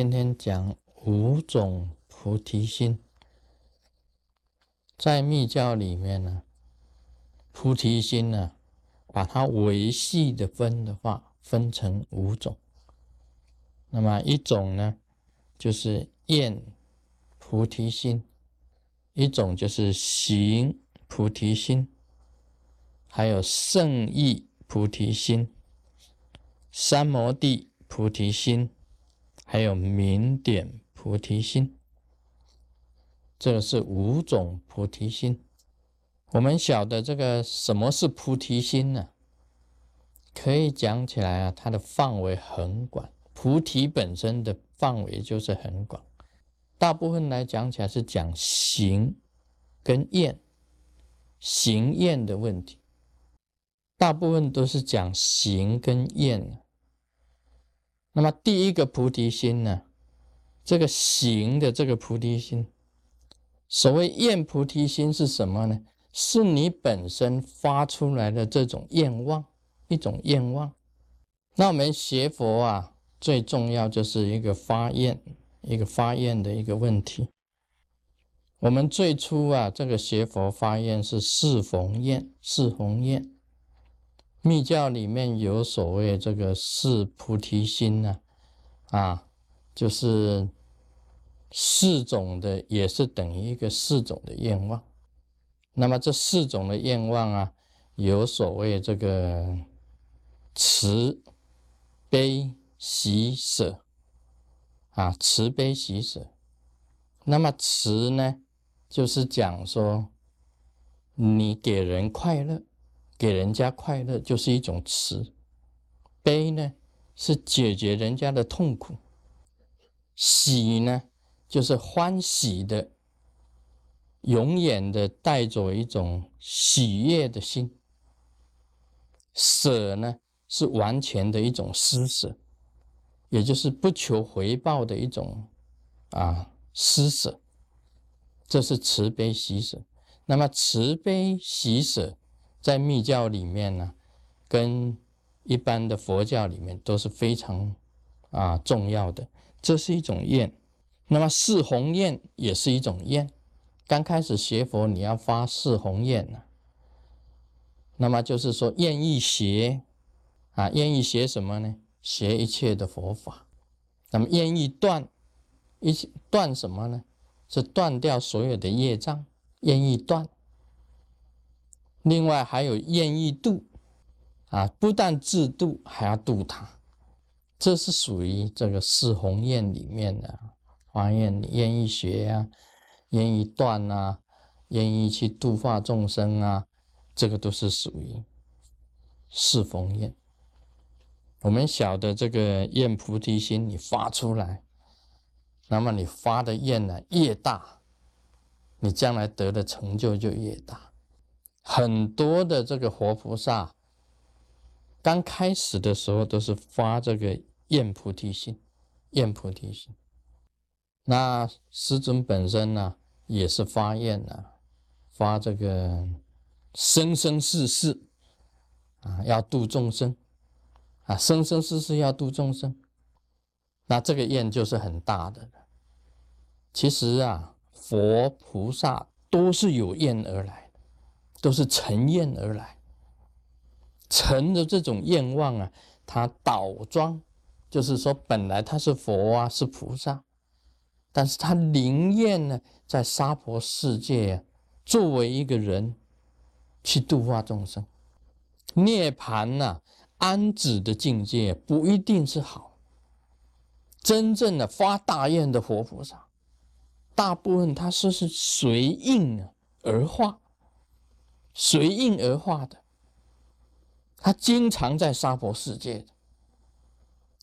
今天讲五种菩提心，在密教里面呢，菩提心呢，把它维系的分的话，分成五种。那么一种呢，就是厌菩提心；一种就是行菩提心；还有圣意菩提心、三摩地菩提心。还有明点菩提心，这个是五种菩提心。我们晓得这个什么是菩提心呢？可以讲起来啊，它的范围很广。菩提本身的范围就是很广，大部分来讲起来是讲行跟厌、行厌的问题，大部分都是讲行跟厌。那么第一个菩提心呢？这个行的这个菩提心，所谓愿菩提心是什么呢？是你本身发出来的这种愿望，一种愿望。那我们学佛啊，最重要就是一个发愿，一个发愿的一个问题。我们最初啊，这个学佛发愿是四弘愿，四弘愿。密教里面有所谓这个四菩提心呢，啊，就是四种的，也是等于一个四种的愿望。那么这四种的愿望啊，有所谓这个慈悲喜舍啊，慈悲喜舍。那么慈呢，就是讲说你给人快乐。给人家快乐就是一种慈悲呢，是解决人家的痛苦；喜呢，就是欢喜的，永远的带着一种喜悦的心；舍呢，是完全的一种施舍，也就是不求回报的一种啊施舍。这是慈悲喜舍。那么慈悲喜舍。在密教里面呢，跟一般的佛教里面都是非常啊重要的。这是一种愿，那么四弘愿也是一种愿。刚开始学佛，你要发四弘愿呢，那么就是说愿意学啊，愿意学什么呢？学一切的佛法。那么愿意断一断什么呢？是断掉所有的业障，愿意断。另外还有愿意度啊，不但自度，还要度他，这是属于这个四弘愿里面的发愿，愿意学啊，愿意断啊，愿意去度化众生啊，这个都是属于四弘愿。我们晓得这个愿菩提心，你发出来，那么你发的愿呢越大，你将来得的成就就越大。很多的这个活菩萨，刚开始的时候都是发这个愿菩提心，愿菩提心。那师尊本身呢，也是发愿啊，发这个生生世世啊，要度众生啊，生生世世要度众生。那这个愿就是很大的。其实啊，佛菩萨都是有愿而来。都是成愿而来，成的这种愿望啊，他倒装，就是说本来他是佛啊，是菩萨，但是他宁愿呢，在娑婆世界作为一个人去度化众生，涅槃呐，安止的境界不一定是好，真正的发大愿的活菩萨，大部分他是是随应而化。随应而化的，他经常在娑婆世界的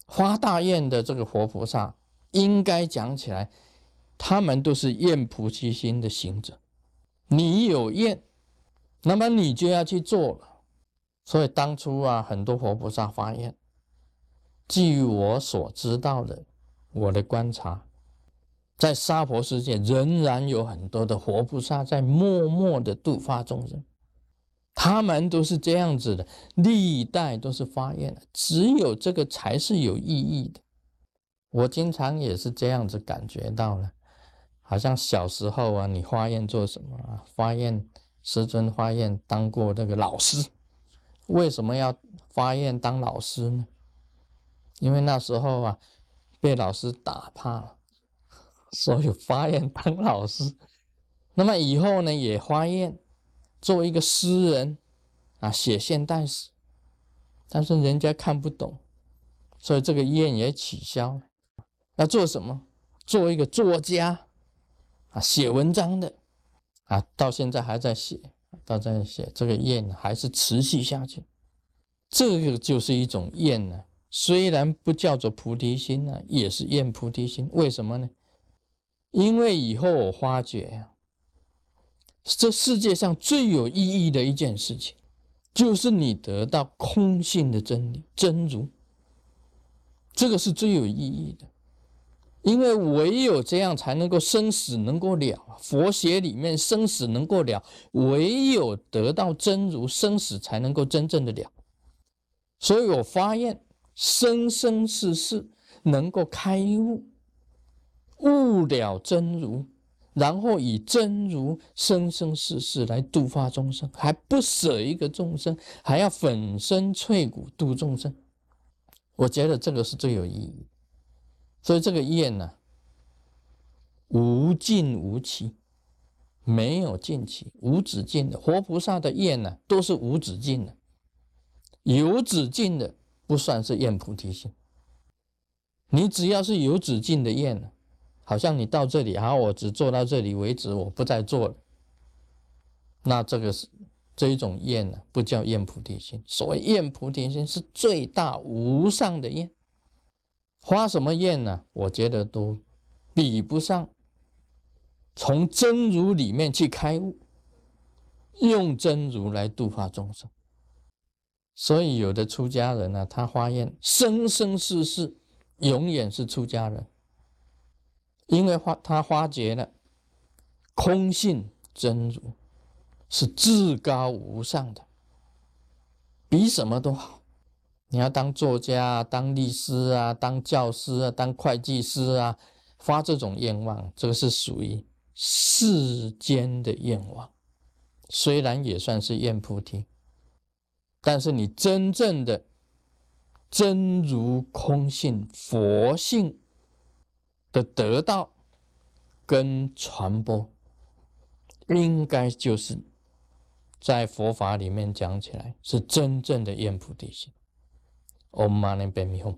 发大愿的这个活菩萨，应该讲起来，他们都是愿菩提心的行者。你有愿，那么你就要去做了。所以当初啊，很多活菩萨发愿，据我所知道的，我的观察，在娑婆世界仍然有很多的活菩萨在默默的度化众生。他们都是这样子的，历代都是发愿的，只有这个才是有意义的。我经常也是这样子感觉到了，好像小时候啊，你发愿做什么啊？发愿师尊发愿当过那个老师，为什么要发愿当老师呢？因为那时候啊，被老师打怕了，所以发愿当老师。那么以后呢，也发愿作为一个诗人啊，写现代史，但是人家看不懂，所以这个愿也取消了。要做什么？做一个作家啊，写文章的啊，到现在还在写，到在写这个愿还是持续下去。这个就是一种愿呢。虽然不叫做菩提心呢，也是愿菩提心。为什么呢？因为以后我发觉呀，这世界上最有意义的一件事情，就是你得到空性的真理真如，这个是最有意义的。因为唯有这样才能够生死能够了，佛学里面生死能够了，唯有得到真如，生死才能够真正的了。所以我发愿。生生世世能够开悟，悟了真如，然后以真如生生世世来度化众生，还不舍一个众生，还要粉身碎骨度众生。我觉得这个是最有意义。所以这个愿呢，无尽无期，没有尽期，无止境的。活菩萨的愿呢，都是无止境的，有止境的。不算是愿菩提心，你只要是有止境的愿呢好像你到这里，好，我只做到这里为止，我不再做了。那这个是这一种愿呢，不叫愿菩提心。所谓愿菩提心，是最大无上的愿。发什么愿呢？我觉得都比不上从真如里面去开悟，用真如来度化众生。所以，有的出家人呢，他发愿生生世世永远是出家人，因为发他发觉了空性真如是至高无上的，比什么都好。你要当作家啊、当律师啊、当教师啊、当会计师啊，发这种愿望，这个是属于世间的愿望，虽然也算是愿菩提。但是你真正的真如空性佛性的得到跟传播，应该就是在佛法里面讲起来是真正的愿菩提心。Om Mani Padme Hum。